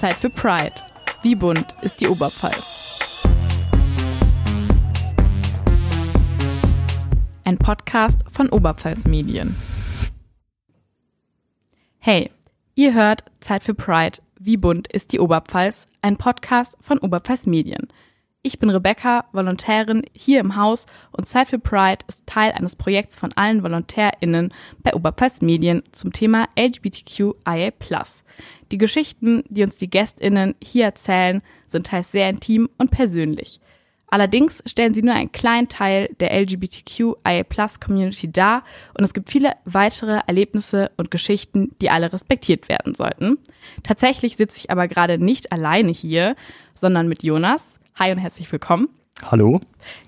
Zeit für Pride. Wie bunt ist die Oberpfalz? Ein Podcast von Oberpfalz Medien. Hey, ihr hört Zeit für Pride. Wie bunt ist die Oberpfalz? Ein Podcast von Oberpfalz Medien. Ich bin Rebecca, Volontärin hier im Haus und Zeit für Pride ist Teil eines Projekts von allen VolontärInnen bei Oberpfalz Medien zum Thema LGBTQIA+. Die Geschichten, die uns die GästInnen hier erzählen, sind teils sehr intim und persönlich. Allerdings stellen sie nur einen kleinen Teil der LGBTQIA+-Community dar und es gibt viele weitere Erlebnisse und Geschichten, die alle respektiert werden sollten. Tatsächlich sitze ich aber gerade nicht alleine hier, sondern mit Jonas, Hi und herzlich willkommen. Hallo.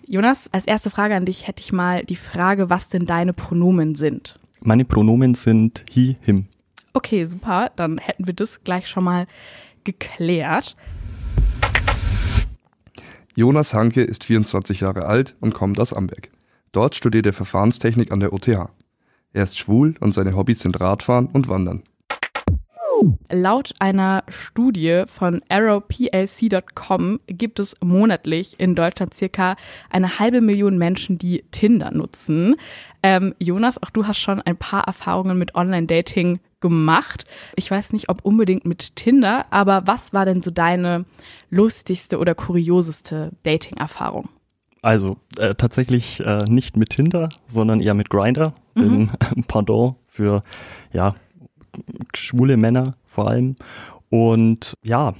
Jonas, als erste Frage an dich hätte ich mal die Frage, was denn deine Pronomen sind. Meine Pronomen sind he, him. Okay, super. Dann hätten wir das gleich schon mal geklärt. Jonas Hanke ist 24 Jahre alt und kommt aus Amberg. Dort studiert er Verfahrenstechnik an der OTH. Er ist schwul und seine Hobbys sind Radfahren und Wandern. Laut einer Studie von arrowplc.com gibt es monatlich in Deutschland circa eine halbe Million Menschen, die Tinder nutzen. Ähm, Jonas, auch du hast schon ein paar Erfahrungen mit Online-Dating gemacht. Ich weiß nicht, ob unbedingt mit Tinder, aber was war denn so deine lustigste oder kurioseste Dating-Erfahrung? Also äh, tatsächlich äh, nicht mit Tinder, sondern eher mit Grinder, mhm. Pardon für ja schwule Männer vor allem. Und ja,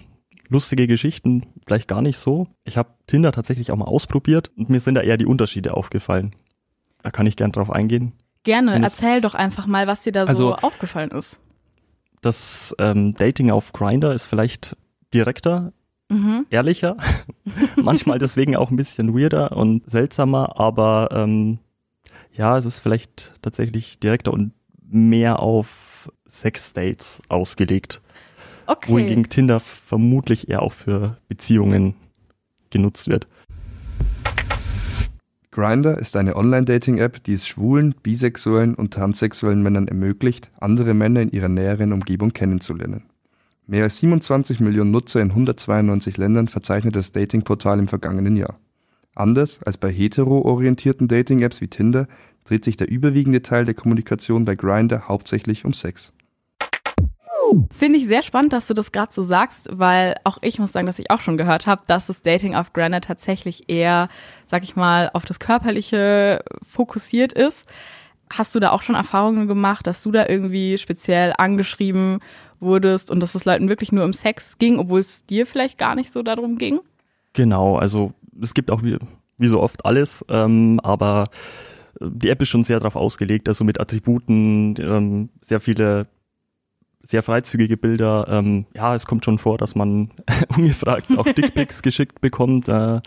lustige Geschichten vielleicht gar nicht so. Ich habe Tinder tatsächlich auch mal ausprobiert und mir sind da eher die Unterschiede aufgefallen. Da kann ich gern drauf eingehen. Gerne, erzähl doch einfach mal, was dir da also, so aufgefallen ist. Das ähm, Dating auf Grinder ist vielleicht direkter, mhm. ehrlicher, manchmal deswegen auch ein bisschen weirder und seltsamer, aber ähm, ja, es ist vielleicht tatsächlich direkter und mehr auf Sex-Dates ausgelegt. Okay. Wohingegen Tinder vermutlich eher auch für Beziehungen genutzt wird. Grinder ist eine Online-Dating-App, die es schwulen, bisexuellen und transsexuellen Männern ermöglicht, andere Männer in ihrer näheren Umgebung kennenzulernen. Mehr als 27 Millionen Nutzer in 192 Ländern verzeichnet das Dating-Portal im vergangenen Jahr. Anders als bei hetero-orientierten Dating-Apps wie Tinder dreht sich der überwiegende Teil der Kommunikation bei Grinder hauptsächlich um Sex. Finde ich sehr spannend, dass du das gerade so sagst, weil auch ich muss sagen, dass ich auch schon gehört habe, dass das Dating auf Grindr tatsächlich eher, sag ich mal, auf das Körperliche fokussiert ist. Hast du da auch schon Erfahrungen gemacht, dass du da irgendwie speziell angeschrieben wurdest und dass es Leuten wirklich nur um Sex ging, obwohl es dir vielleicht gar nicht so darum ging? Genau, also es gibt auch wie, wie so oft alles, ähm, aber die App ist schon sehr darauf ausgelegt, also mit Attributen, ähm, sehr viele sehr freizügige Bilder. Ähm, ja, es kommt schon vor, dass man ungefragt auch Dickpics geschickt bekommt. Äh,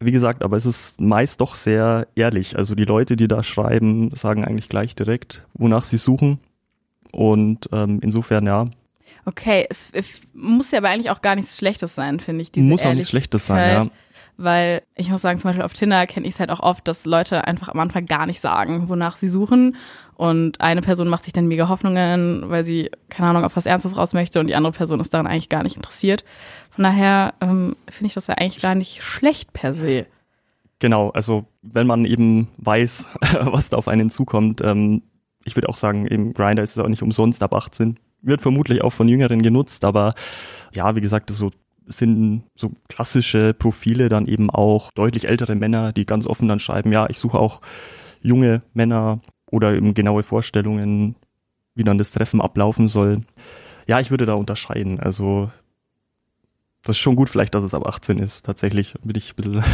wie gesagt, aber es ist meist doch sehr ehrlich. Also die Leute, die da schreiben, sagen eigentlich gleich direkt, wonach sie suchen. Und ähm, insofern, ja. Okay, es, es muss ja aber eigentlich auch gar nichts Schlechtes sein, finde ich. Diese muss auch nichts Schlechtes sein, ja weil ich muss sagen, zum Beispiel auf Tinder kenne ich es halt auch oft, dass Leute einfach am Anfang gar nicht sagen, wonach sie suchen. Und eine Person macht sich dann mega Hoffnungen, weil sie, keine Ahnung, auf was Ernstes raus möchte und die andere Person ist daran eigentlich gar nicht interessiert. Von daher ähm, finde ich das ja eigentlich gar nicht schlecht per se. Genau, also wenn man eben weiß, was da auf einen zukommt, ähm, ich würde auch sagen, eben Grinder ist es auch nicht umsonst ab 18. Wird vermutlich auch von Jüngeren genutzt, aber ja, wie gesagt, so sind so klassische Profile dann eben auch deutlich ältere Männer, die ganz offen dann schreiben, ja, ich suche auch junge Männer oder eben genaue Vorstellungen, wie dann das Treffen ablaufen soll. Ja, ich würde da unterscheiden. Also das ist schon gut vielleicht, dass es ab 18 ist. Tatsächlich bin ich ein bisschen.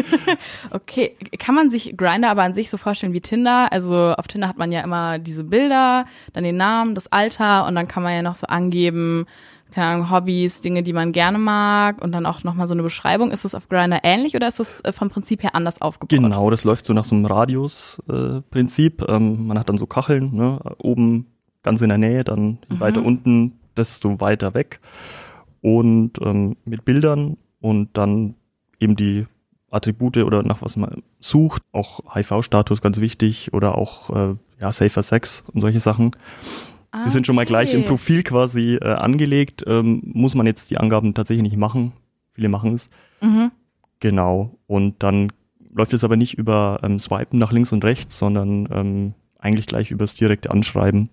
okay, kann man sich Grinder aber an sich so vorstellen wie Tinder? Also auf Tinder hat man ja immer diese Bilder, dann den Namen, das Alter und dann kann man ja noch so angeben, keine Ahnung, Hobbys, Dinge, die man gerne mag und dann auch nochmal so eine Beschreibung. Ist das auf Grinder ähnlich oder ist das äh, vom Prinzip her anders aufgebaut? Genau, das läuft so nach so einem Radius-Prinzip. Äh, ähm, man hat dann so Kacheln, ne? oben ganz in der Nähe, dann mhm. weiter unten, desto weiter weg. Und ähm, mit Bildern und dann eben die Attribute oder nach was man sucht, auch HIV-Status ganz wichtig oder auch äh, ja, Safer Sex und solche Sachen. Die sind schon mal gleich im Okay. Profil quasi äh, angelegt. Ähm, muss man jetzt die Angaben tatsächlich nicht machen. Viele machen es. Mhm. Genau. Und dann läuft es aber nicht über ähm, Swipen nach links und rechts, sondern ähm, eigentlich gleich übers direkte Anschreiben.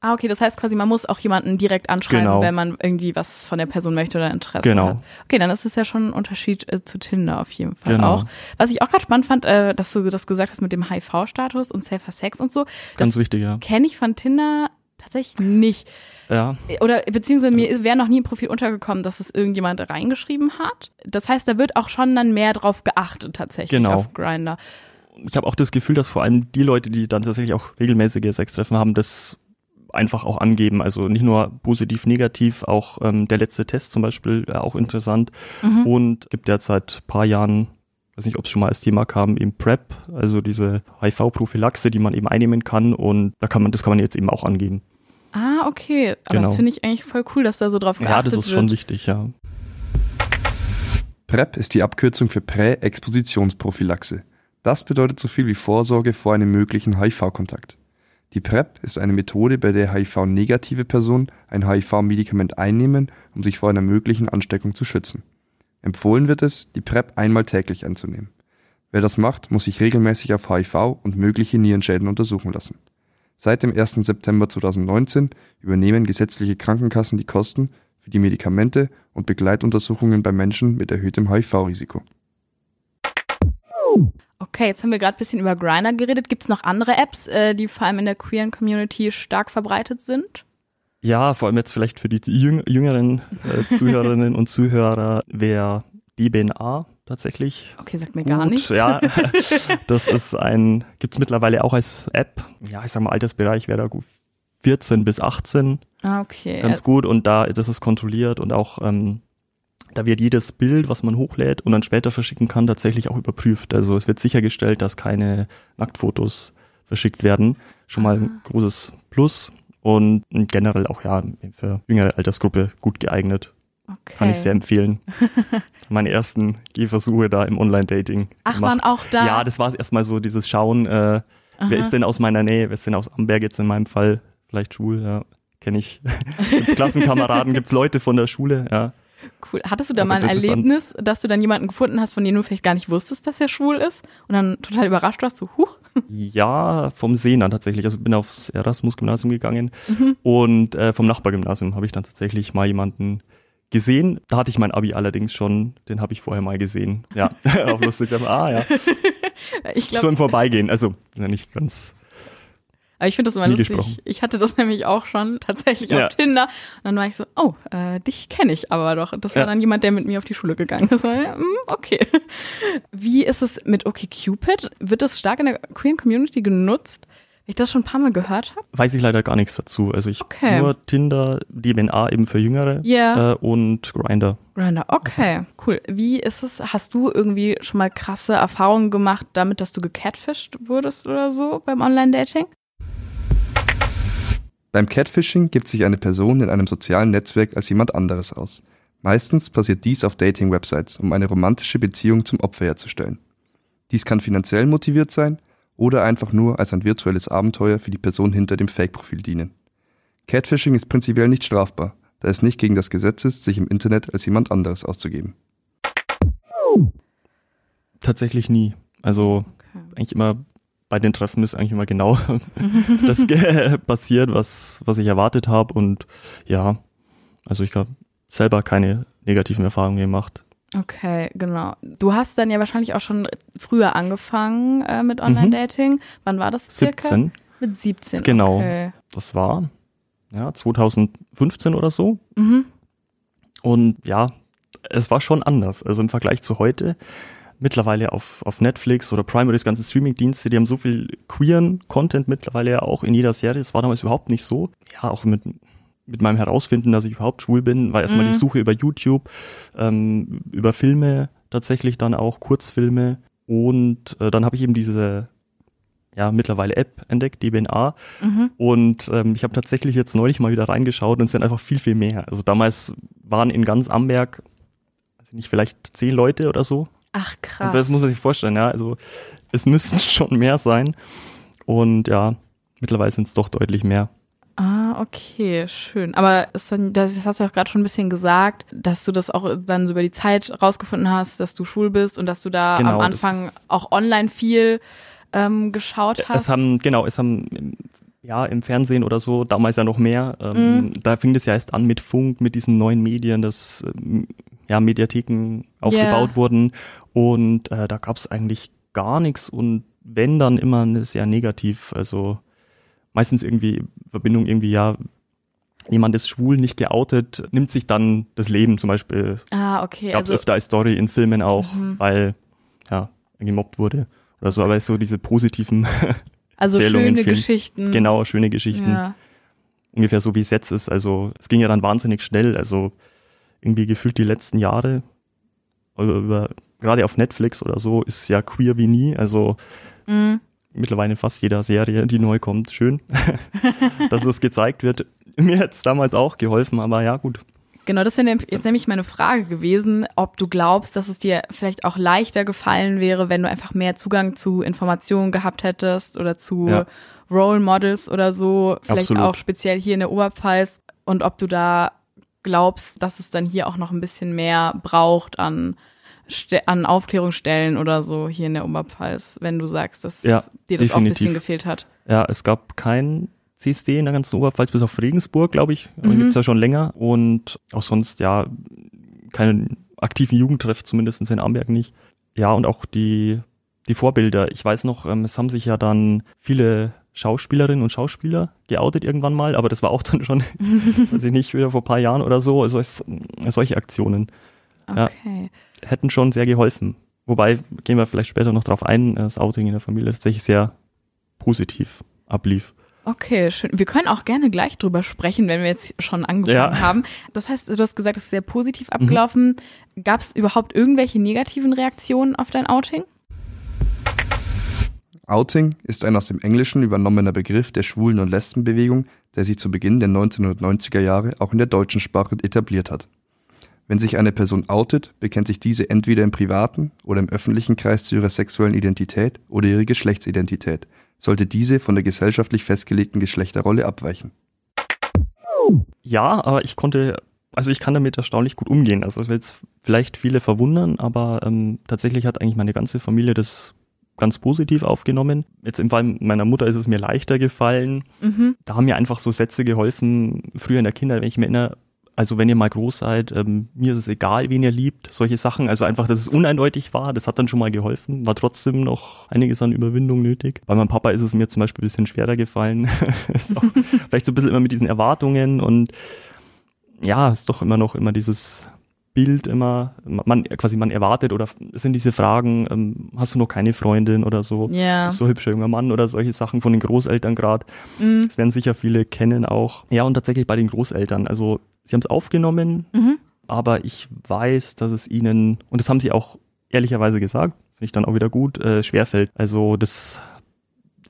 Ah, okay, das heißt quasi, man muss auch jemanden direkt anschreiben, Genau. wenn man irgendwie was von der Person möchte oder Interesse Genau. hat. Okay, dann ist es ja schon ein Unterschied äh, zu Tinder auf jeden Fall Genau. auch. Was ich auch gerade spannend fand, äh, dass du das gesagt hast mit dem HIV-Status und Safer Sex und so, Ganz wichtig, ja. kenne ich von Tinder tatsächlich nicht. Ja, Oder beziehungsweise mir wäre noch nie im Profil untergekommen, dass es irgendjemand reingeschrieben hat. Das heißt, da wird auch schon dann mehr drauf geachtet tatsächlich Genau. auf Grinder. ich habe auch das Gefühl, dass vor allem die Leute, die dann tatsächlich auch regelmäßige Sextreffen haben, das einfach auch angeben. Also nicht nur positiv, negativ, auch ähm, der letzte Test zum Beispiel, äh, auch interessant. Mhm. Und gibt derzeit ein paar Jahren, weiß nicht, ob es schon mal als Thema kam, eben PrEP, also diese HIV-Prophylaxe, die man eben einnehmen kann. Und da kann man, das kann man jetzt eben auch angeben. Ah, okay. Aber Genau. das finde ich eigentlich voll cool, dass da so drauf geachtet Ja, das ist wird. schon wichtig, ja. PrEP ist die Abkürzung für Prä-Expositionsprophylaxe. Das bedeutet so viel wie Vorsorge vor einem möglichen HIV-Kontakt. Die PrEP ist eine Methode, bei der HIV-negative Personen ein HIV-Medikament einnehmen, um sich vor einer möglichen Ansteckung zu schützen. Empfohlen wird es, die PrEP einmal täglich einzunehmen. Wer das macht, muss sich regelmäßig auf HIV und mögliche Nierenschäden untersuchen lassen. Seit dem 1. September 2019 übernehmen gesetzliche Krankenkassen die Kosten für die Medikamente und Begleituntersuchungen bei Menschen mit erhöhtem HIV-Risiko. Okay, jetzt haben wir gerade ein bisschen über Grindr geredet. Gibt es noch andere Apps, äh, die vor allem in der queeren Community stark verbreitet sind? Ja, vor allem jetzt vielleicht für die jüng jüngeren äh, Zuhörerinnen und Zuhörer wäre DBNA tatsächlich Okay, sagt mir gar gut. nichts. Ja, das ist ein, gibt's mittlerweile auch als App. Ja, ich sag mal, Altersbereich wäre da gut 14 bis 18, Ah, okay. ganz gut. Und da das ist kontrolliert und auch ähm, da wird jedes Bild, was man hochlädt und dann später verschicken kann, tatsächlich auch überprüft. Also es wird sichergestellt, dass keine Nacktfotos verschickt werden. Schon mal ein Ah. großes Plus. Und generell auch ja für jüngere Altersgruppe gut geeignet. Okay. Kann ich sehr empfehlen. Meine ersten Gehversuche da im Online-Dating. Ach, gemacht. waren auch da? Ja, das war erstmal so dieses Schauen, äh, wer ist denn aus meiner Nähe, wer ist denn aus Amberg jetzt in meinem Fall, vielleicht schwul, ja, kenne ich. gibt's Klassenkameraden, gibt's Leute von der Schule, ja. Cool. Hattest du da Aber mal ein. Erlebnis, dass du dann jemanden gefunden hast, von dem du vielleicht gar nicht wusstest, dass er schwul ist? Und dann total überrascht warst, so, huch. Ja, vom dann tatsächlich. Also bin aufs Erasmus-Gymnasium gegangen Mhm. und äh, vom Nachbargymnasium habe ich dann tatsächlich mal jemanden gesehen. Da hatte ich mein Abi allerdings schon, den habe ich vorher mal gesehen. Ja, auch lustig. Ah ja, Ich glaube, so im Vorbeigehen. Also ja, nicht ganz. Aber ich finde das immer lustig. gesprochen. Ich hatte das nämlich auch schon tatsächlich Ja. auf Tinder. Und dann war ich so, oh, äh, dich kenne ich aber doch. Das war Ja. dann jemand, der mit mir auf die Schule gegangen ist. Mm, okay. Wie ist es mit OkCupid? Wird das stark in der queeren Community genutzt? Weil ich das schon ein paar Mal gehört habe. Weiß ich leider gar nichts dazu. Also ich Okay. nur Tinder, DBNA eben für Jüngere Ja. äh, und Grinder. Grindr, okay, cool. Wie ist es? Hast du irgendwie schon mal krasse Erfahrungen gemacht damit, dass du gecatfished wurdest oder so beim Online-Dating? Beim Catfishing gibt sich eine Person in einem sozialen Netzwerk als jemand anderes aus. Meistens passiert dies auf Dating-Websites, um eine romantische Beziehung zum Opfer herzustellen. Dies kann finanziell motiviert sein oder einfach nur als ein virtuelles Abenteuer für die Person hinter dem Fake-Profil dienen. Catfishing ist prinzipiell nicht strafbar, da es nicht gegen das Gesetz ist, sich im Internet als jemand anderes auszugeben. Tatsächlich nie. Also eigentlich immer bei den Treffen ist eigentlich immer genau das passiert, was, was ich erwartet habe. Und ja, also ich habe selber keine negativen Erfahrungen gemacht. Okay, genau. Du hast dann ja wahrscheinlich auch schon früher angefangen äh, mit Online-Dating. Wann war das circa? 17, Mit 17. Genau. Okay. das war ja 2015 oder so. Mhm. Und ja, es war schon anders. Also im Vergleich zu heute. Mittlerweile auf, auf Netflix oder Prime oder das ganze Streaming-Dienste, die haben so viel queeren Content mittlerweile ja auch in jeder Serie. Das war damals überhaupt nicht so. Ja, auch mit, mit meinem Herausfinden, dass ich überhaupt schwul bin, war erstmal Mhm. die Suche über YouTube, ähm, über Filme tatsächlich dann auch, Kurzfilme. Und äh, dann habe ich eben diese ja, mittlerweile App entdeckt, DBNA. Mhm. Und ähm, ich habe tatsächlich jetzt neulich mal wieder reingeschaut und es sind einfach viel, viel mehr. Also damals waren in ganz Amberg, also nicht vielleicht zehn Leute oder so. Ach, Und krass. das muss man sich vorstellen, ja. Also es müssten schon mehr sein. Und ja, mittlerweile sind es doch deutlich mehr. Ah, okay, schön. Aber ist dann, das hast du auch gerade schon ein bisschen gesagt, dass du das auch dann so über die Zeit rausgefunden hast, dass du schwul bist und dass du da Genau, am Anfang auch online viel ähm, geschaut hast. Es haben, genau, es haben im- ja im Fernsehen oder so, damals ja noch mehr. Ähm, Da fing das ja erst an mit Funk, mit diesen neuen Medien, dass ähm, ja Mediatheken aufgebaut wurden und äh, da gab es eigentlich gar nichts und wenn dann immer sehr negativ. Also meistens irgendwie Verbindung irgendwie ja. Jemand ist schwul, nicht geoutet, nimmt sich dann das Leben zum Beispiel. ah, okay. Gab es Also, öfter als Story in Filmen auch, Mhm. weil ja gemobbt wurde oder so. Aber so diese positiven also schöne. Geschichten. Genau, schöne Geschichten. Ja. Ungefähr so wie es jetzt ist. Also es ging ja dann wahnsinnig schnell. Also irgendwie gefühlt die letzten Jahre, über, über, gerade auf Netflix oder so, ist ja queer wie nie. Also Mhm. Mittlerweile in fast jeder Serie, die neu kommt. Schön, dass es gezeigt wird. Mir hat es damals auch geholfen, aber ja, gut. Genau, das wäre jetzt nämlich meine Frage gewesen, ob du glaubst, dass es dir vielleicht auch leichter gefallen wäre, wenn du einfach mehr Zugang zu Informationen gehabt hättest oder zu Ja. Role Models oder so, vielleicht Absolut. auch speziell hier in der Oberpfalz und ob du da glaubst, dass es dann hier auch noch ein bisschen mehr braucht an an Aufklärungsstellen oder so hier in der Oberpfalz, wenn du sagst, dass Ja, dir das auch ein definitiv. bisschen gefehlt hat. Ja, es gab kein CSD in der ganzen Oberpfalz, bis auf Regensburg, glaube ich. Mhm. Mhm. Gibt's ja schon länger. Und auch sonst, ja, keinen aktiven Jugendtreff, zumindest in Amberg nicht. Ja, und auch die, die Vorbilder. Ich weiß noch, ähm, es haben sich ja dann viele Schauspielerinnen und Schauspieler geoutet irgendwann mal, aber das war auch dann schon, weiß ich nicht, wieder vor ein paar Jahren oder so. Also es, solche Aktionen Ja. Okay. hätten schon sehr geholfen. Wobei, gehen wir vielleicht später noch drauf ein, das Outing in der Familie tatsächlich sehr positiv ablief. Okay, schön. Wir können auch gerne gleich drüber sprechen, wenn wir jetzt schon angefangen Ja. Mhm. haben. Das heißt, du hast gesagt, es ist sehr positiv abgelaufen. Gab es überhaupt irgendwelche negativen Reaktionen auf dein Outing? Outing ist ein aus dem Englischen übernommener Begriff der Schwulen- und Lesbenbewegung, der sich zu Beginn der 1990er Jahre auch in der deutschen Sprache etabliert hat. Wenn sich eine Person outet, bekennt sich diese entweder im privaten oder im öffentlichen Kreis zu ihrer sexuellen Identität oder ihrer Geschlechtsidentität, sollte diese von der gesellschaftlich festgelegten Geschlechterrolle abweichen. Ja, aber ich konnte, also ich kann damit erstaunlich gut umgehen. Also es wird jetzt vielleicht viele verwundern, aber ähm, tatsächlich hat eigentlich meine ganze Familie das ganz positiv aufgenommen. Jetzt im Fall meiner Mutter ist es mir leichter gefallen. Mhm. Da haben mir einfach so Sätze geholfen, früher in der Kindheit, wenn ich mir erinnere, also wenn ihr mal groß seid, ähm, mir ist es egal, wen ihr liebt, solche Sachen. Also einfach, dass es uneindeutig war, das hat dann schon mal geholfen. War trotzdem noch einiges an Überwindung nötig. Bei meinem Papa ist es mir zum Beispiel ein bisschen schwerer gefallen. vielleicht so ein bisschen immer mit diesen Erwartungen und ja, ist doch immer noch immer dieses Bild immer, man quasi man erwartet oder es sind diese Fragen, ähm, hast du noch keine Freundin oder so, Ja. bist du ein hübscher junger Mann oder solche Sachen von den Großeltern gerade. Mhm. Das werden sicher viele kennen auch. Ja, und tatsächlich bei den Großeltern. Also sie haben es aufgenommen, Mhm. aber ich weiß, dass es ihnen, und das haben sie auch ehrlicherweise gesagt, finde ich dann auch wieder gut, äh, schwerfällt. Also das,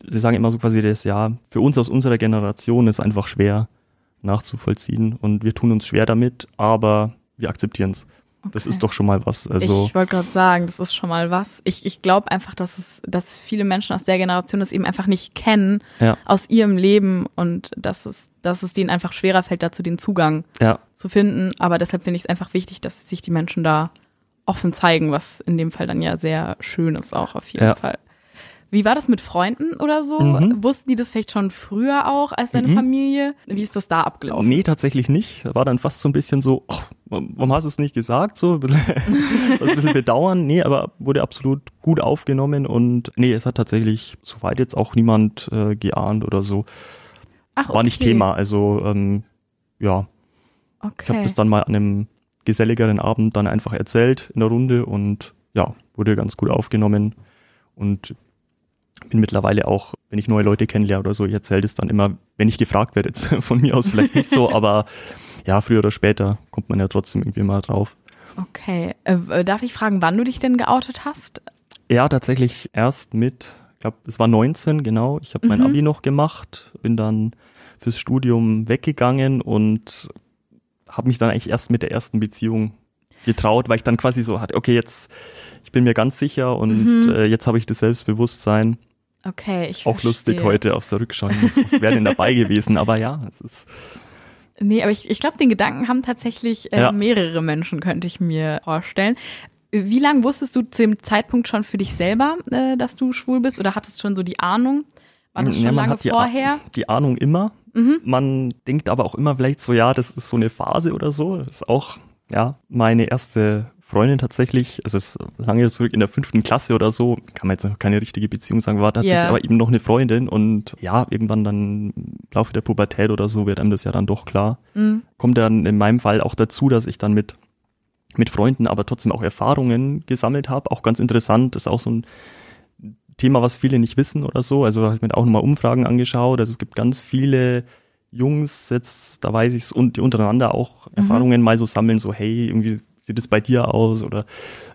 sie sagen immer so quasi das, ja, für uns aus unserer Generation ist einfach schwer nachzuvollziehen und wir tun uns schwer damit, aber wir akzeptieren es. Das Okay. ist doch schon mal was. Also ich wollte gerade sagen, das ist schon mal was. Ich, ich glaube einfach, dass es, dass viele Menschen aus der Generation das eben einfach nicht kennen ja, aus ihrem Leben und dass es, dass es denen einfach schwerer fällt, dazu den Zugang ja, zu finden. Aber deshalb finde ich es einfach wichtig, dass sich die Menschen da offen zeigen, was in dem Fall dann ja sehr schön ist auch auf jeden Ja. Fall. Wie war das mit Freunden oder so? Mhm. Wussten die das vielleicht schon früher auch als deine Mhm. Familie? Wie ist das da abgelaufen? Nee, tatsächlich nicht. War dann fast so ein bisschen so, oh, warum hast du es nicht gesagt? So ein bisschen, was ein bisschen bedauern. Nee, aber wurde absolut gut aufgenommen und nee, es hat tatsächlich soweit jetzt auch niemand äh, geahnt oder so. Ach, War nicht okay. Thema. Also ähm, ja, ich habe Okay. das dann mal an einem geselligeren Abend dann einfach erzählt in der Runde und ja, wurde ganz gut aufgenommen und bin mittlerweile auch, wenn ich neue Leute kennenlerne oder so, ich erzähle das dann immer, wenn ich gefragt werde, jetzt von mir aus vielleicht nicht so, aber ja, früher oder später kommt man ja trotzdem irgendwie mal drauf. Okay. Äh, darf ich fragen, wann du dich denn geoutet hast? Ja, tatsächlich erst mit, ich glaube, es war 19, genau. Ich habe mein Mhm. Abi noch gemacht, bin dann fürs Studium weggegangen und habe mich dann eigentlich erst mit der ersten Beziehung getraut, weil ich dann quasi so hatte, okay, jetzt, ich bin mir ganz sicher und Mhm. äh, jetzt habe ich das Selbstbewusstsein. Okay, ich Auch lustig verstehe. heute aus der Rückschau. Was, was wäre denn dabei gewesen? Aber ja, es ist Nee, aber ich, ich glaube, den Gedanken haben tatsächlich äh, Ja. mehrere Menschen, könnte ich mir vorstellen. Wie lange wusstest du zu dem Zeitpunkt schon für dich selber, äh, dass du schwul bist? Oder hattest schon so die Ahnung? War das Ja, schon man lange die, vorher? die Ahnung immer. Mhm. Man denkt aber auch immer vielleicht so, ja, das ist so eine Phase oder so. Das ist auch, ja, meine erste Freundin tatsächlich, also es ist lange zurück in der fünften Klasse oder so, kann man jetzt noch keine richtige Beziehung sagen, war tatsächlich Ja. aber eben noch eine Freundin und ja, irgendwann dann im Laufe der Pubertät oder so wird einem das ja dann doch klar. Mhm. Kommt dann in meinem Fall auch dazu, dass ich dann mit mit Freunden aber trotzdem auch Erfahrungen gesammelt habe. Auch ganz interessant, ist auch so ein Thema, was viele nicht wissen oder so. Also habe ich mir auch nochmal Umfragen angeschaut. Also es gibt ganz viele Jungs, jetzt, da weiß ich's, und die untereinander auch Erfahrungen mal so sammeln, so, hey, irgendwie sieht es bei dir aus oder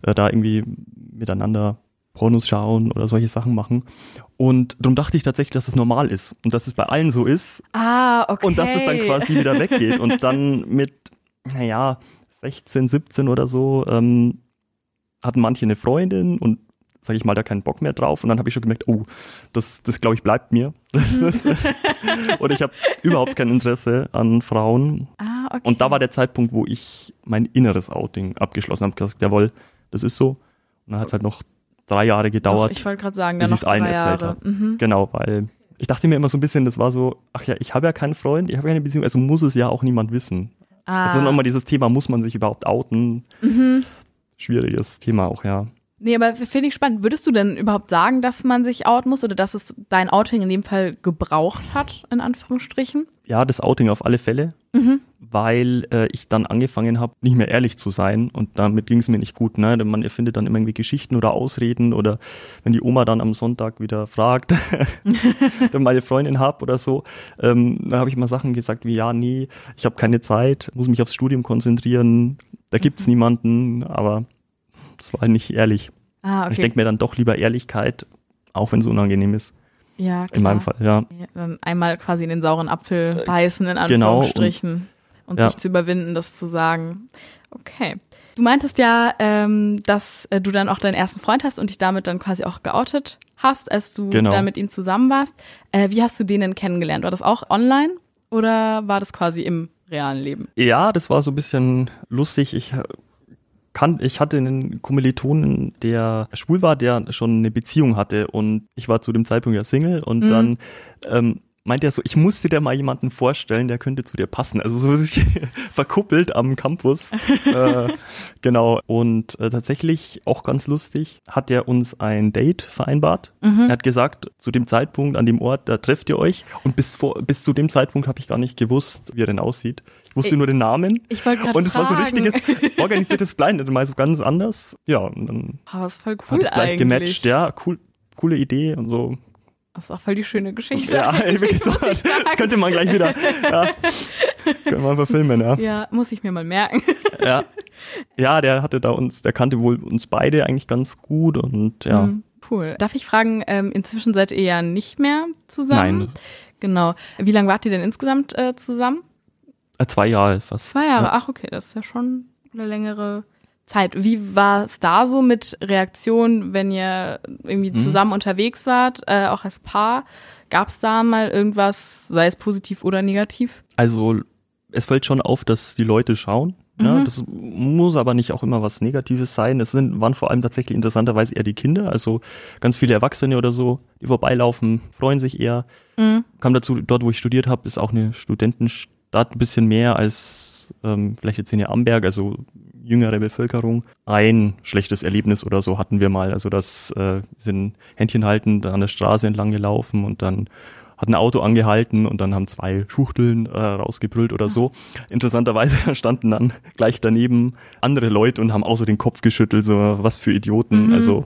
äh, da irgendwie miteinander Pornos schauen oder solche Sachen machen. Und darum dachte ich tatsächlich, dass es normal ist und dass es bei allen so ist Ah, okay. und dass es dann quasi wieder weggeht. Und dann mit, naja, 16, 17 oder so, ähm, hatten manche eine Freundin und sage ich mal, da keinen Bock mehr drauf. Und dann habe ich schon gemerkt, oh, das, das glaube ich, bleibt mir. Und ich habe überhaupt kein Interesse an Frauen. Ah, okay. Und da war der Zeitpunkt, wo ich mein inneres Outing abgeschlossen habe. gesagt, jawohl, das ist so. Und dann hat es halt noch drei Jahre Doch, gedauert. Ich wollte gerade sagen, bis dann noch ich's allen drei erzählt Jahre. hab. Mhm. Genau, weil ich dachte mir immer so ein bisschen, das war so, ach ja, ich habe ja keinen Freund, ich habe keine Beziehung, also muss es ja auch niemand wissen. Ah. Also nochmal dieses Thema, muss man sich überhaupt outen? Mhm. Schwieriges Thema auch, ja. Nee, aber finde ich spannend. Würdest du denn überhaupt sagen, dass man sich outen muss oder dass es dein Outing in dem Fall gebraucht hat, in Anführungsstrichen? Ja, das Outing auf alle Fälle, Mhm. weil äh, ich dann angefangen habe, nicht mehr ehrlich zu sein und damit ging es mir nicht gut. Ne? Man erfindet dann immer irgendwie Geschichten oder Ausreden oder wenn die Oma dann am Sonntag wieder fragt, wenn meine Freundin hab oder so, ähm, dann habe ich mal Sachen gesagt wie, ja, nee, ich habe keine Zeit, muss mich aufs Studium konzentrieren, da gibt's niemanden, aber das war nicht ehrlich. Ah, okay. Ich denke mir dann doch lieber Ehrlichkeit, auch wenn es unangenehm ist. ja, klar. In meinem Fall, ja. Ähm, Einmal quasi in den sauren Apfel beißen, in genau, Anführungsstrichen. und ja. sich zu überwinden, das zu sagen. Okay. Du meintest ja, ähm, dass äh, du dann auch deinen ersten Freund hast und dich damit dann quasi auch geoutet hast, als du Genau. dann mit ihm zusammen warst. Äh, wie hast du den denn kennengelernt? War das auch online oder war das quasi im realen Leben? Ja, das war so ein bisschen lustig. Ich äh, kann, ich hatte einen Kommilitonen, der schwul war, der schon eine Beziehung hatte und ich war zu dem Zeitpunkt ja Single und Mhm. dann ähm, meinte er so, ich musste dir mal jemanden vorstellen, der könnte zu dir passen. Also so sich verkuppelt am Campus. äh, genau. Und äh, tatsächlich auch ganz lustig, hat er uns ein Date vereinbart. Mhm. Er hat gesagt, zu dem Zeitpunkt, an dem Ort, da trefft ihr euch. Und bis vor, bis zu dem Zeitpunkt habe ich gar nicht gewusst, wie er denn aussieht. Ich wusste Ich- nur den Namen. Ich wollte gerade Und es war so ein richtiges organisiertes Blind, mal so ganz anders. Ja, und dann Oh, das ist voll hat cool es gleich eigentlich. gematcht. Ja, cool, coole Idee und so. Das ist auch voll die schöne Geschichte. Ja, ey, wirklich so. Das könnte man gleich wieder. Ja, können wir verfilmen, ja. Ja, muss ich mir mal merken. ja. Ja, der hatte da uns, der kannte wohl uns beide eigentlich ganz gut und ja. Mhm, Cool. Darf ich fragen, ähm, inzwischen seid ihr ja nicht mehr zusammen? Nein, Genau. Wie lange wart ihr denn insgesamt äh, zusammen? Äh, zwei Jahre fast. Zwei Jahre. Ja. Ach, okay, das ist ja schon eine längere Zeit. Wie war es da so mit Reaktionen, wenn ihr irgendwie Mhm. zusammen unterwegs wart, äh, auch als Paar? Gab es da mal irgendwas, sei es positiv oder negativ? Also es fällt schon auf, dass die Leute schauen. Ja, Mhm. das muss aber nicht auch immer was Negatives sein. Es sind, waren vor allem tatsächlich interessanterweise eher die Kinder, also ganz viele Erwachsene oder so, die vorbeilaufen, freuen sich eher. Mhm. Kam dazu, dort wo ich studiert habe, ist auch eine Studentenstadt, ein bisschen mehr als ähm, vielleicht jetzt in Amberg, also jüngere Bevölkerung. Ein schlechtes Erlebnis oder so hatten wir mal. Also das äh, sind Händchen haltend an der Straße entlang gelaufen und dann hat ein Auto angehalten und dann haben zwei Schuchteln äh, rausgebrüllt oder so. Interessanterweise standen dann gleich daneben andere Leute und haben so den Kopf geschüttelt, so was für Idioten. Mhm. Also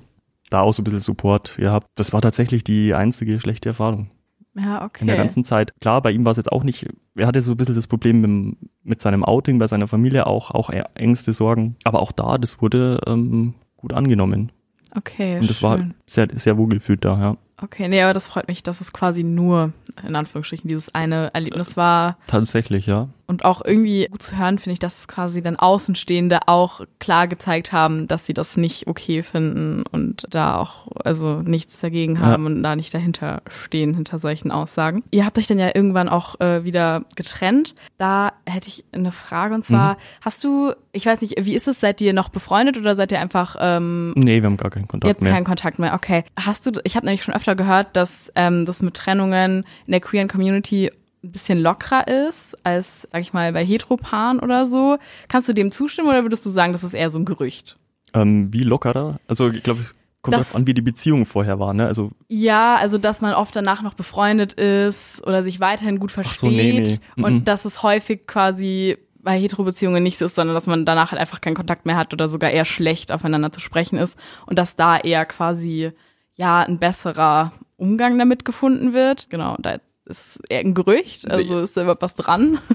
da auch so ein bisschen Support gehabt. Das war tatsächlich die einzige schlechte Erfahrung Ja, okay. in der ganzen Zeit. Klar, bei ihm war es jetzt auch nicht, er hatte so ein bisschen das Problem mit, mit seinem Outing, bei seiner Familie auch, auch Ängste, Sorgen. Aber auch da, das wurde ähm, gut angenommen. okay, Und das war schön. sehr, sehr wohlgefühlt da, ja. Okay, nee, aber das freut mich, dass es quasi nur, in Anführungsstrichen, dieses eine Erlebnis war. Tatsächlich, ja. Und auch irgendwie gut zu hören, finde ich, dass quasi dann Außenstehende auch klar gezeigt haben, dass sie das nicht okay finden und da auch also nichts dagegen haben ja. und da nicht dahinter stehen, hinter solchen Aussagen. Ihr habt euch dann ja irgendwann auch äh, wieder getrennt. Da hätte ich eine Frage und zwar, mhm. hast du, ich weiß nicht, wie ist es, seid ihr noch befreundet oder seid ihr einfach ähm, Nee, wir haben gar keinen Kontakt ihr habt mehr. keinen Kontakt mehr, okay. Hast du, ich habe nämlich schon öfter gehört, dass ähm, das mit Trennungen in der queeren Community ein bisschen lockerer ist als, sag ich mal, bei Heteropaaren oder so. Kannst du dem zustimmen oder würdest du sagen, das ist eher so ein Gerücht? Ähm, wie lockerer? Also ich glaube, kommt darauf an, wie die Beziehung vorher war, ne? Also ja, also dass man oft danach noch befreundet ist oder sich weiterhin gut versteht so, nee, nee. und mhm. dass es häufig quasi bei Hetero-Beziehungen nicht so ist, sondern dass man danach halt einfach keinen Kontakt mehr hat oder sogar eher schlecht aufeinander zu sprechen ist und dass da eher quasi ja ein besserer Umgang damit gefunden wird. Genau, da ist eher ein Gerücht, also ist da überhaupt was dran?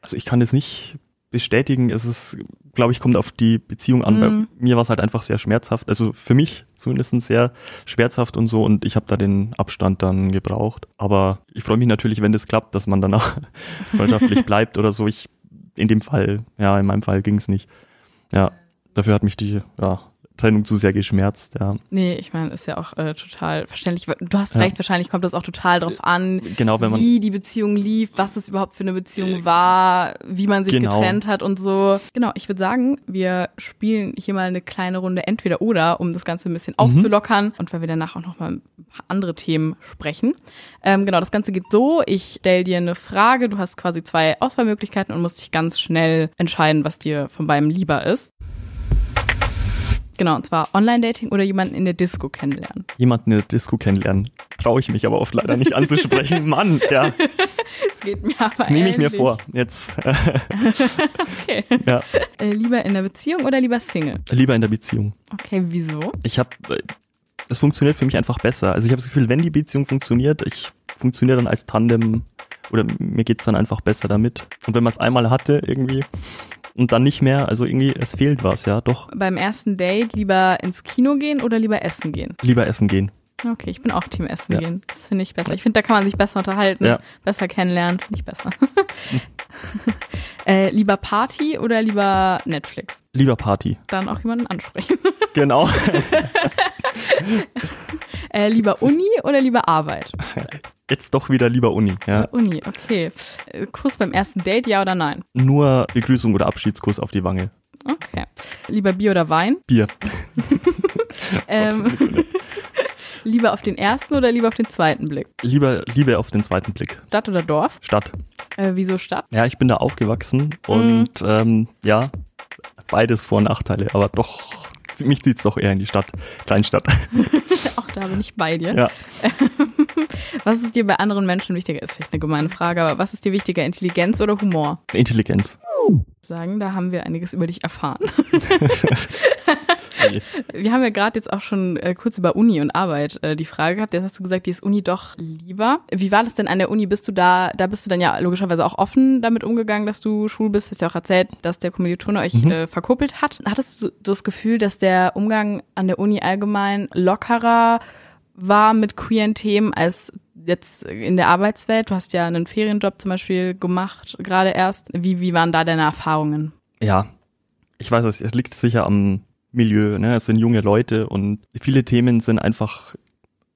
Also ich kann es nicht bestätigen. Es ist, glaube ich, kommt auf die Beziehung an. Mm. Bei mhm. mir war es halt einfach sehr schmerzhaft. Also für mich zumindest sehr schmerzhaft und so. Und ich habe da den Abstand dann gebraucht. Aber ich freue mich natürlich, wenn das klappt, dass man danach freundschaftlich bleibt oder so. Ich in dem Fall, ja, in meinem Fall ging es nicht. Ja, dafür hat mich die ja, Trennung zu sehr geschmerzt, ja. Nee, ich meine, ist ja auch äh, total verständlich. Du hast ja. recht, wahrscheinlich kommt das auch total drauf an, genau, wenn man, wie die Beziehung lief, was es überhaupt für eine Beziehung war, wie man sich genau. getrennt hat und so. Genau, ich würde sagen, wir spielen hier mal eine kleine Runde entweder oder, um das Ganze ein bisschen mhm. aufzulockern und weil wir danach auch noch mal ein paar andere Themen sprechen. Ähm, genau, das Ganze geht so, ich stelle dir eine Frage, du hast quasi zwei Auswahlmöglichkeiten und musst dich ganz schnell entscheiden, was dir von beidem lieber ist. Genau, und zwar Online-Dating oder jemanden in der Disco kennenlernen. Jemanden in der Disco kennenlernen. Traue ich mich aber oft leider nicht anzusprechen. Mann, ja. Das geht mir aber Das nehme ich mir vor. Jetzt. okay. Ja. Äh, lieber in der Beziehung oder lieber Single? Lieber in der Beziehung. Okay, wieso? Ich habe, das funktioniert für mich einfach besser. Also ich habe das Gefühl, wenn die Beziehung funktioniert, ich funktioniere dann als Tandem oder mir geht's dann einfach besser damit. Und wenn man es einmal hatte irgendwie, und dann nicht mehr. Also irgendwie, es fehlt was, ja, doch. Beim ersten Date lieber ins Kino gehen oder lieber essen gehen? Lieber essen gehen. Okay, ich bin auch Team Essen ja. gehen. Das finde ich besser. Ich finde, da kann man sich besser unterhalten, ja. besser kennenlernen, finde ich besser. äh, lieber Party oder lieber Netflix? Lieber Party. Dann auch jemanden ansprechen. genau. äh, lieber Uni oder lieber Arbeit? Jetzt doch wieder lieber Uni. Ja. Uni, okay. Äh, Kuss beim ersten Date, ja oder nein? Nur Begrüßung oder Abschiedskuss auf die Wange. Okay. Lieber Bier oder Wein? Bier. ähm, lieber auf den ersten oder lieber auf den zweiten Blick? Lieber, lieber auf den zweiten Blick. Stadt oder Dorf? Stadt. Äh, wieso Stadt? Ja, ich bin da aufgewachsen und mm. ähm, ja, beides Vor- und Nachteile, aber doch mich zieht es doch eher in die Stadt, Kleinstadt. Auch da bin ich bei dir. Ja. Was ist dir bei anderen Menschen wichtiger? Ist vielleicht eine gemeine Frage, aber was ist dir wichtiger, Intelligenz oder Humor? Intelligenz. Sagen, da haben wir einiges über dich erfahren. Wir haben ja gerade jetzt auch schon äh, kurz über Uni und Arbeit äh, die Frage gehabt. Jetzt hast du gesagt, die ist Uni doch lieber. Wie war das denn an der Uni? Bist du da, da bist du dann ja logischerweise auch offen damit umgegangen, dass du schwul bist? Hast ja auch erzählt, dass der Kommilitone euch mhm. äh, verkuppelt hat. Hattest du das Gefühl, dass der Umgang an der Uni allgemein lockerer war mit queeren Themen als jetzt in der Arbeitswelt? Du hast ja einen Ferienjob zum Beispiel gemacht, gerade erst. Wie, wie waren da deine Erfahrungen? Ja, ich weiß es, es liegt sicher am Milieu, ne? Es sind junge Leute und viele Themen sind einfach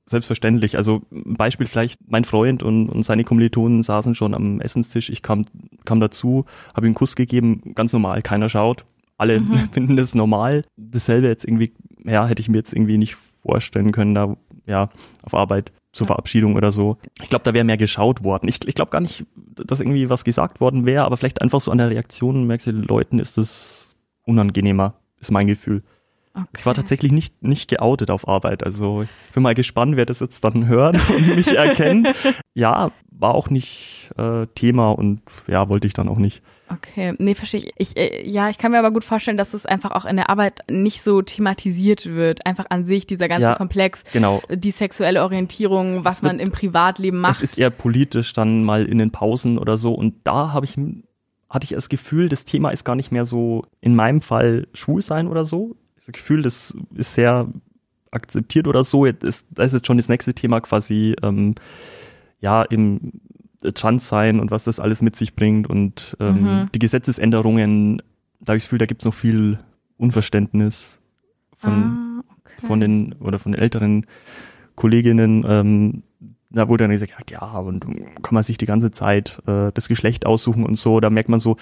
selbstverständlich. Also Beispiel vielleicht, mein Freund und, und seine Kommilitonen saßen schon am Essenstisch. Ich kam, kam dazu, habe ihm einen Kuss gegeben, ganz normal, keiner schaut. Alle mhm. finden das normal. Dasselbe jetzt irgendwie, ja, hätte ich mir jetzt irgendwie nicht vorstellen können, da ja, auf Arbeit zur Verabschiedung oder so. Ich glaube, da wäre mehr geschaut worden. Ich, ich glaube gar nicht, dass irgendwie was gesagt worden wäre, aber vielleicht einfach so an der Reaktion merkst du, den Leuten ist es unangenehmer ist mein Gefühl. Okay. Ich war tatsächlich nicht, nicht geoutet auf Arbeit. Also ich bin mal gespannt, wer das jetzt dann hört und mich erkennt. Ja, war auch nicht äh, Thema und ja, wollte ich dann auch nicht. Okay, nee, verstehe ich. ich äh, ja, ich kann mir aber gut vorstellen, dass es einfach auch in der Arbeit nicht so thematisiert wird. Einfach an sich, dieser ganze ja, Komplex, genau. die sexuelle Orientierung, was wird, man im Privatleben macht. Es ist eher politisch dann mal in den Pausen oder so. Und da habe ich hatte ich das Gefühl, das Thema ist gar nicht mehr so in meinem Fall schwul sein oder so. Das Gefühl, das ist sehr akzeptiert oder so. Jetzt ist, das ist jetzt schon das nächste Thema quasi, ähm, ja, im trans sein und was das alles mit sich bringt und ähm, Mhm. die Gesetzesänderungen, da habe ich das Gefühl, da gibt es noch viel Unverständnis von, ah, okay. von den oder von den älteren Kolleginnen. Ähm, da wurde dann gesagt, ja, ja, und kann man sich die ganze Zeit äh, das Geschlecht aussuchen und so. Da merkt man so,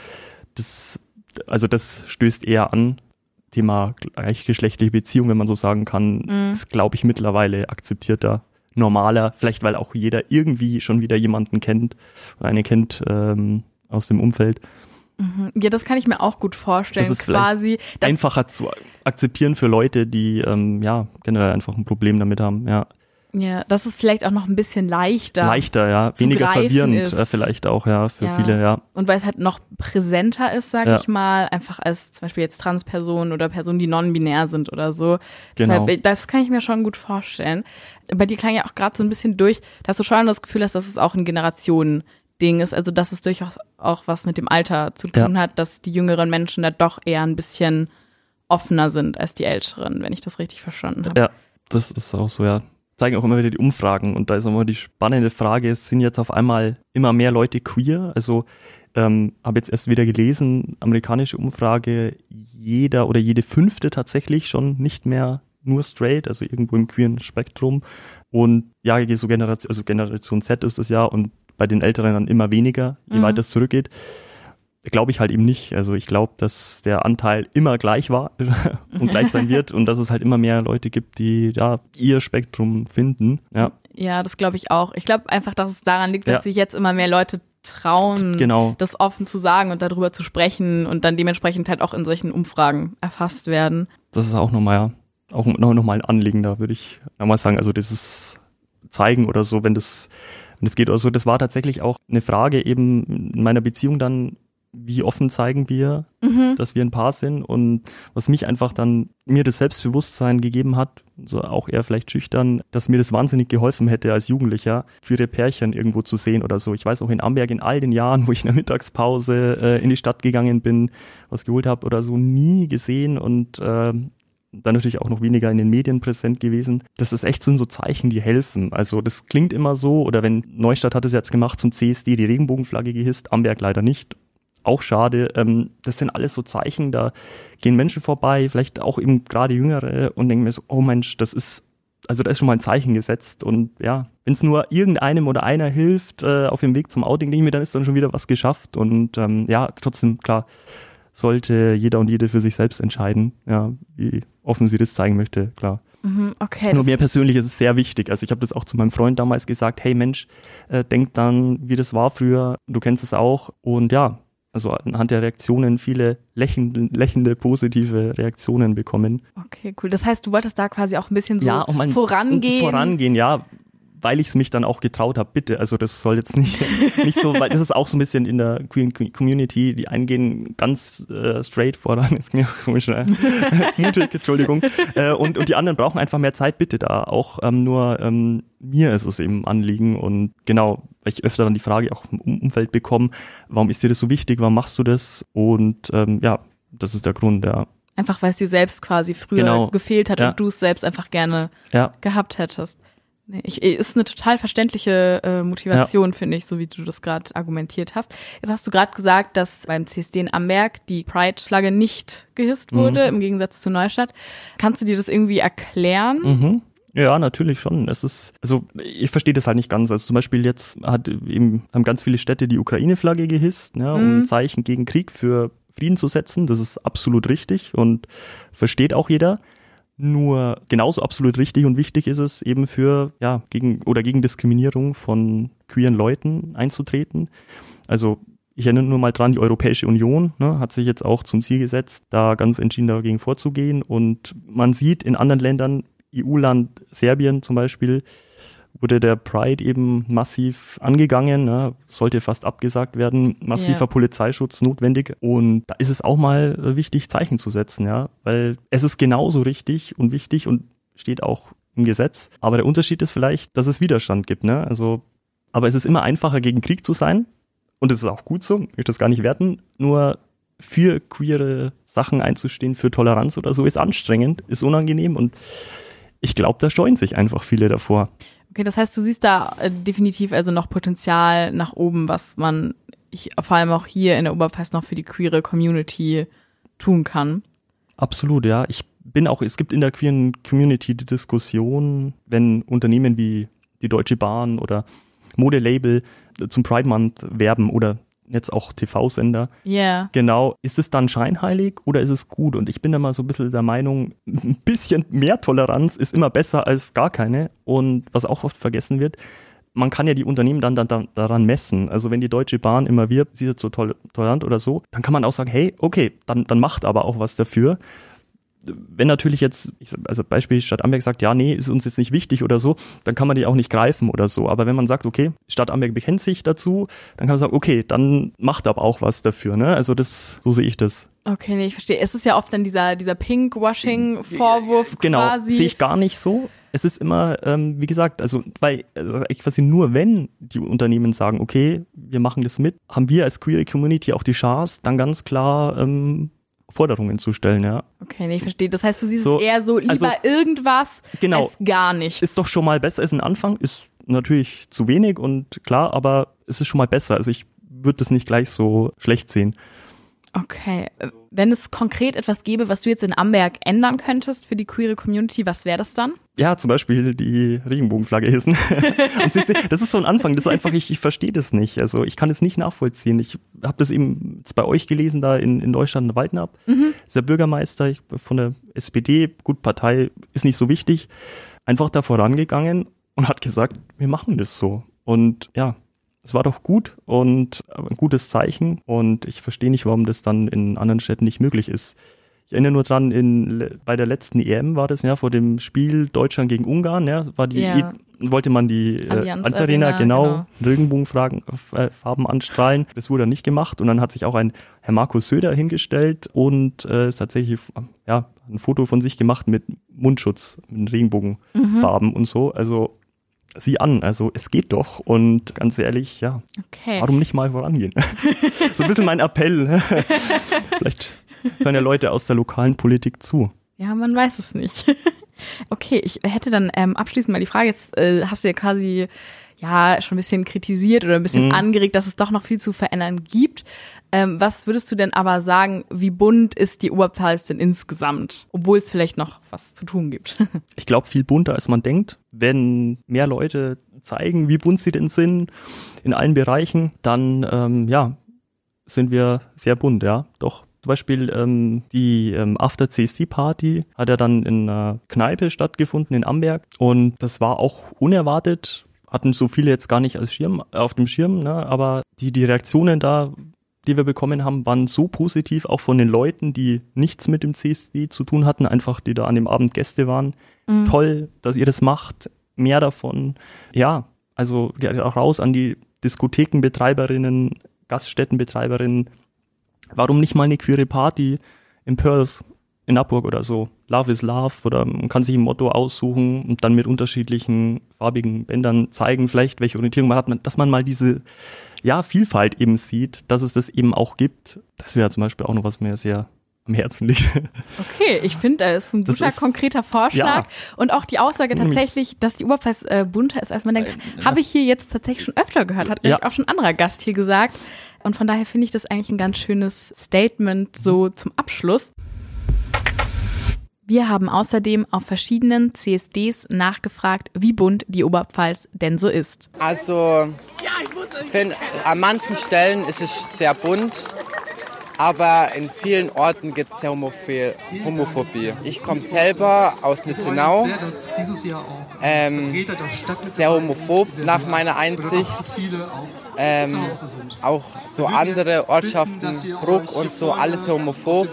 das, also das stößt eher an. Thema gleichgeschlechtliche Beziehung, wenn man so sagen kann, Mhm. ist, glaube ich, mittlerweile akzeptierter, normaler. Vielleicht, weil auch jeder irgendwie schon wieder jemanden kennt, oder eine kennt ähm, aus dem Umfeld. Mhm. Ja, das kann ich mir auch gut vorstellen. Das ist quasi. Einfacher zu akzeptieren für Leute, die ähm, ja generell einfach ein Problem damit haben. Ja, ja, das ist vielleicht auch noch ein bisschen leichter. leichter, ja, weniger verwirrend ist. äh, vielleicht auch, ja, für Ja. viele, ja. Und weil es halt noch präsenter ist, sag Ja. ich mal, einfach als zum Beispiel jetzt Transpersonen oder Personen, die non-binär sind oder so. Genau. Deshalb, das kann ich mir schon gut vorstellen. Bei dir klang ja auch gerade so ein bisschen durch, dass du schon das Gefühl hast, dass es auch ein Generationending ist. Also dass es durchaus auch was mit dem Alter zu tun hat, dass die jüngeren Menschen da doch eher ein bisschen offener sind als die älteren, wenn ich das richtig verstanden habe. Ja, das ist auch so, ja. Zeigen auch immer wieder die Umfragen und da ist immer die spannende Frage, es sind jetzt auf einmal immer mehr Leute queer? Also ähm, habe jetzt erst wieder gelesen, amerikanische Umfrage, jeder oder jede fünfte tatsächlich schon nicht mehr nur straight, also irgendwo im queeren Spektrum. Und ja, so Generation, also Generation Z ist es ja und bei den Älteren dann immer weniger, je Mhm. weiter es zurückgeht. Glaube ich halt eben nicht. Also ich glaube, dass der Anteil immer gleich war und gleich sein wird und dass es halt immer mehr Leute gibt, die da ihr Spektrum finden. Ja, Ja, das glaube ich auch. Ich glaube einfach, dass es daran liegt, dass Ja. sich jetzt immer mehr Leute trauen, genau. das offen zu sagen und darüber zu sprechen und dann dementsprechend halt auch in solchen Umfragen erfasst werden. Das ist auch nochmal, ja, auch noch, noch mal ein Anliegen, da würde ich nochmal sagen. Also dieses Zeigen oder so, wenn das, wenn das geht oder so, das war tatsächlich auch eine Frage eben in meiner Beziehung dann, wie offen zeigen wir, Mhm. dass wir ein Paar sind und was mich einfach dann mir das Selbstbewusstsein gegeben hat, so auch eher vielleicht schüchtern, dass mir das wahnsinnig geholfen hätte als Jugendlicher, queere Pärchen irgendwo zu sehen oder so. Ich weiß auch in Amberg in all den Jahren, wo ich in der Mittagspause äh, in die Stadt gegangen bin, was geholt habe oder so, nie gesehen und ähm, dann natürlich auch noch weniger in den Medien präsent gewesen. Das ist echt sind so Zeichen, die helfen. Also das klingt immer so, oder wenn Neustadt hat es jetzt gemacht zum CSD, die Regenbogenflagge gehisst, Amberg leider nicht. Auch schade. Ähm, das sind alles so Zeichen, da gehen Menschen vorbei, vielleicht auch eben gerade Jüngere und denken mir so, oh Mensch, das ist, also da ist schon mal ein Zeichen gesetzt und ja, wenn es nur irgendeinem oder einer hilft äh, auf dem Weg zum Outing, denke ich mir, dann ist dann schon wieder was geschafft und ähm, ja, trotzdem, klar, sollte jeder und jede für sich selbst entscheiden, ja, wie offen sie das zeigen möchte, klar. Mhm, okay. Nur mir persönlich ist es sehr wichtig. Also ich habe das auch zu meinem Freund damals gesagt, hey Mensch, äh, denk dann, wie das war früher, du kennst es auch. Und ja, also anhand der Reaktionen viele lächelnde, lächelnde positive Reaktionen bekommen. Okay, cool. Das heißt, du wolltest da quasi auch ein bisschen so ja, und man vorangehen. Vorangehen, ja, weil ich es mich dann auch getraut habe, bitte. Also das soll jetzt nicht, nicht so, weil das ist auch so ein bisschen in der Queen Community, die einen gehen ganz äh, straight voran, ist mir komisch, äh, mutig, Entschuldigung. Äh, und, und die anderen brauchen einfach mehr Zeit, bitte da. Auch ähm, nur ähm, mir ist es eben ein Anliegen und genau, weil ich öfter dann die Frage auch im Um- Umfeld bekomme, warum ist dir das so wichtig, warum machst du das? Und ähm, ja, das ist der Grund, ja. Einfach weil es dir selbst quasi früher Genau. gefehlt hat Ja. und du es selbst einfach gerne Ja, gehabt hättest. Nee, ich, ist eine total verständliche äh, Motivation, finde ich, so wie du das gerade argumentiert hast. Jetzt hast du gerade gesagt, dass beim CSD in Amberg die Pride-Flagge nicht gehisst wurde, im Gegensatz zu Neustadt. Kannst du dir das irgendwie erklären? Mhm. Ja, natürlich schon. Es ist, also ich verstehe das halt nicht ganz. Also zum Beispiel jetzt hat eben, haben ganz viele Städte die Ukraine-Flagge gehisst, ne, um Mhm. ein Zeichen gegen Krieg für Frieden zu setzen. Das ist absolut richtig und versteht auch jeder. Nur genauso absolut richtig und wichtig ist es eben für, ja, gegen oder gegen Diskriminierung von queeren Leuten einzutreten. Also ich erinnere nur mal dran, die Europäische Union ne, hat sich jetzt auch zum Ziel gesetzt, da ganz entschieden dagegen vorzugehen. Und man sieht in anderen Ländern, EU-Land Serbien zum Beispiel, wurde der Pride eben massiv angegangen, ne, sollte fast abgesagt werden, massiver Ja. Polizeischutz notwendig. Und da ist es auch mal äh, wichtig, Zeichen zu setzen, ja, weil es ist genauso richtig und wichtig und steht auch im Gesetz. Aber der Unterschied ist vielleicht, dass es Widerstand gibt, ne? Also, aber es ist immer einfacher, gegen Krieg zu sein. Und es ist auch gut so, ich möchte das gar nicht werten. Nur für queere Sachen einzustehen, für Toleranz oder so, ist anstrengend, ist unangenehm und ich glaube, da scheuen sich einfach viele davor. Okay, das heißt, du siehst da äh, definitiv also noch Potenzial nach oben, was man ich, vor allem auch hier in der Oberpfalz noch für die queere Community tun kann. Absolut, ja. Ich bin auch, es gibt in der queeren Community die Diskussion, wenn Unternehmen wie die Deutsche Bahn oder Modelabel zum Pride Month werben oder jetzt auch TV-Sender. Ja. Yeah. Genau. Ist es dann scheinheilig oder ist es gut? Und ich bin da mal so ein bisschen der Meinung, ein bisschen mehr Toleranz ist immer besser als gar keine. Und was auch oft vergessen wird, man kann ja die Unternehmen dann, dann, dann daran messen. Also wenn die Deutsche Bahn immer wirbt, sie ist jetzt so tolerant oder so, dann kann man auch sagen, hey, okay, dann, dann macht aber auch was dafür wenn natürlich jetzt, also Beispiel Stadt Amberg sagt, ja, nee, ist uns jetzt nicht wichtig oder so, dann kann man die auch nicht greifen oder so. Aber wenn man sagt, okay, Stadt Amberg bekennt sich dazu, dann kann man sagen, okay, dann macht aber auch was dafür, ne? Also das, so sehe ich das. Okay, nee, ich verstehe. Es ist ja oft dann dieser, dieser Pinkwashing-Vorwurf genau, quasi. Genau, sehe ich gar nicht so. Es ist immer, ähm, wie gesagt, also weil also quasi nur wenn die Unternehmen sagen, okay, wir machen das mit, haben wir als Queer Community auch die Chance, dann ganz klar ähm, Forderungen zu stellen, ja. Okay, nee, ich verstehe. Das heißt, du siehst so, eher so lieber also, irgendwas genau, als gar nichts. Ist doch schon mal besser, ist ein Anfang, ist natürlich zu wenig und klar, aber es ist schon mal besser. Also ich würde das nicht gleich so schlecht sehen. Okay. Wenn es konkret etwas gäbe, was du jetzt in Amberg ändern könntest für die queere Community, was wäre das dann? Ja, zum Beispiel die Regenbogenflagge hissen. das ist so ein Anfang, das ist einfach, ich, ich verstehe das nicht. Also ich kann es nicht nachvollziehen. Ich habe das eben bei euch gelesen, da in, in Deutschland, Waldnab. Mhm. Ist der Bürgermeister von der SPD, gut, Partei ist nicht so wichtig, einfach da vorangegangen und hat gesagt, wir machen das so. Und ja, es war doch gut und ein gutes Zeichen und ich verstehe nicht, warum das dann in anderen Städten nicht möglich ist. Ich erinnere nur dran, in, bei der letzten EM war das ja vor dem Spiel Deutschland gegen Ungarn, ja, war die ja. wollte man die äh, Allianz, Arena genau, genau. Regenbogenfarben äh, anstrahlen. Das wurde dann nicht gemacht und dann hat sich auch ein Herr Markus Söder hingestellt und äh, ist tatsächlich ja ein Foto von sich gemacht mit Mundschutz, mit Regenbogenfarben mhm. und so. Also sie an. Also es geht doch. Und ganz ehrlich, ja, okay. warum nicht mal vorangehen? so ein bisschen mein Appell. Vielleicht hören ja Leute aus der lokalen Politik zu. Ja, man weiß es nicht. okay, ich hätte dann ähm, abschließend mal die Frage, jetzt äh, hast du ja quasi ja schon ein bisschen kritisiert oder ein bisschen mhm. angeregt, dass es doch noch viel zu verändern gibt. Ähm, was würdest du denn aber sagen, wie bunt ist die Oberpfalz denn insgesamt, obwohl es vielleicht noch was zu tun gibt? ich glaube, viel bunter als man denkt. Wenn mehr Leute zeigen, wie bunt sie denn sind in allen Bereichen, dann ähm, ja, sind wir sehr bunt, ja, doch. Zum Beispiel ähm, die ähm, After CSD Party hat ja dann in einer Kneipe stattgefunden in Amberg und das war auch unerwartet hatten so viele jetzt gar nicht als Schirm auf dem Schirm, ne? aber die, die Reaktionen da, die wir bekommen haben, waren so positiv, auch von den Leuten, die nichts mit dem CSD zu tun hatten, einfach die da an dem Abend Gäste waren. Mhm. Toll, dass ihr das macht, mehr davon. Ja, also auch raus an die Diskothekenbetreiberinnen, Gaststättenbetreiberinnen. Warum nicht mal eine queere Party im Pearls in Abburg oder so? Love is Love oder man kann sich ein Motto aussuchen und dann mit unterschiedlichen farbigen Bändern zeigen, vielleicht welche Orientierung man hat, dass man mal diese ja, Vielfalt eben sieht, dass es das eben auch gibt. Das wäre zum Beispiel auch noch was mir sehr am Herzen liegt. Okay, ich finde, das ist ein guter, ist, konkreter Vorschlag. Ja. Und auch die Aussage tatsächlich, dass die Oberpfalz äh, bunter ist, als man denkt, äh, habe ich hier jetzt tatsächlich schon öfter gehört, hat ja. auch schon ein anderer Gast hier gesagt. Und von daher finde ich das eigentlich ein ganz schönes Statement so zum Abschluss. Wir haben außerdem auf verschiedenen CSDs nachgefragt, wie bunt die Oberpfalz denn so ist. Also, find, an manchen Stellen ist es sehr bunt, aber in vielen Orten gibt es ja Homophobie. Ich komme selber aus Nittenau, ähm, sehr homophob nach meiner Einsicht. Ähm, auch so andere Ortschaften, Bruck und so, alles homophob.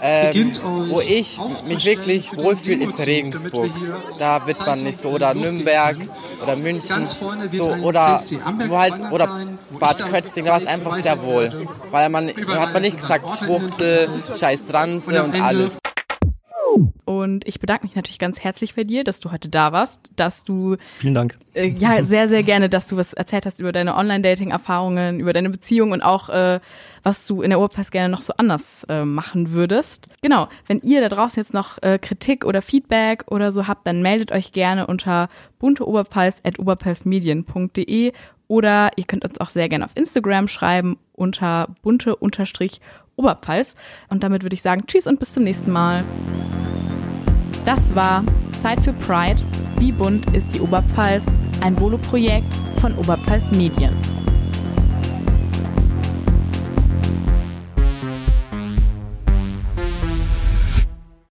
Ähm, wo ich mich wirklich wohlfühle, ist Regensburg. Da wird man nicht so, oder Nürnberg oder München, so, oder, wo halt, oder Bad Kötzing, da war es einfach sehr wohl. Weil man, da hat man nicht gesagt, Schwuchtel, scheiß Transe und alles. Und ich bedanke mich natürlich ganz herzlich bei dir, dass du heute da warst, dass du Vielen Dank. Äh, ja, sehr, sehr gerne, dass du was erzählt hast über deine Online-Dating-Erfahrungen, über deine Beziehung und auch, äh, was du in der Oberpfalz gerne noch so anders äh, machen würdest. Genau, wenn ihr da draußen jetzt noch äh, Kritik oder Feedback oder so habt, dann meldet euch gerne unter bunteoberpfalz.oberpfalzmedien.de oder ihr könnt uns auch sehr gerne auf Instagram schreiben unter bunte-oberpfalz. Und damit würde ich sagen, tschüss und bis zum nächsten Mal. Das war Zeit für Pride. Wie bunt ist die Oberpfalz? Ein Volo-Projekt von Oberpfalz Medien.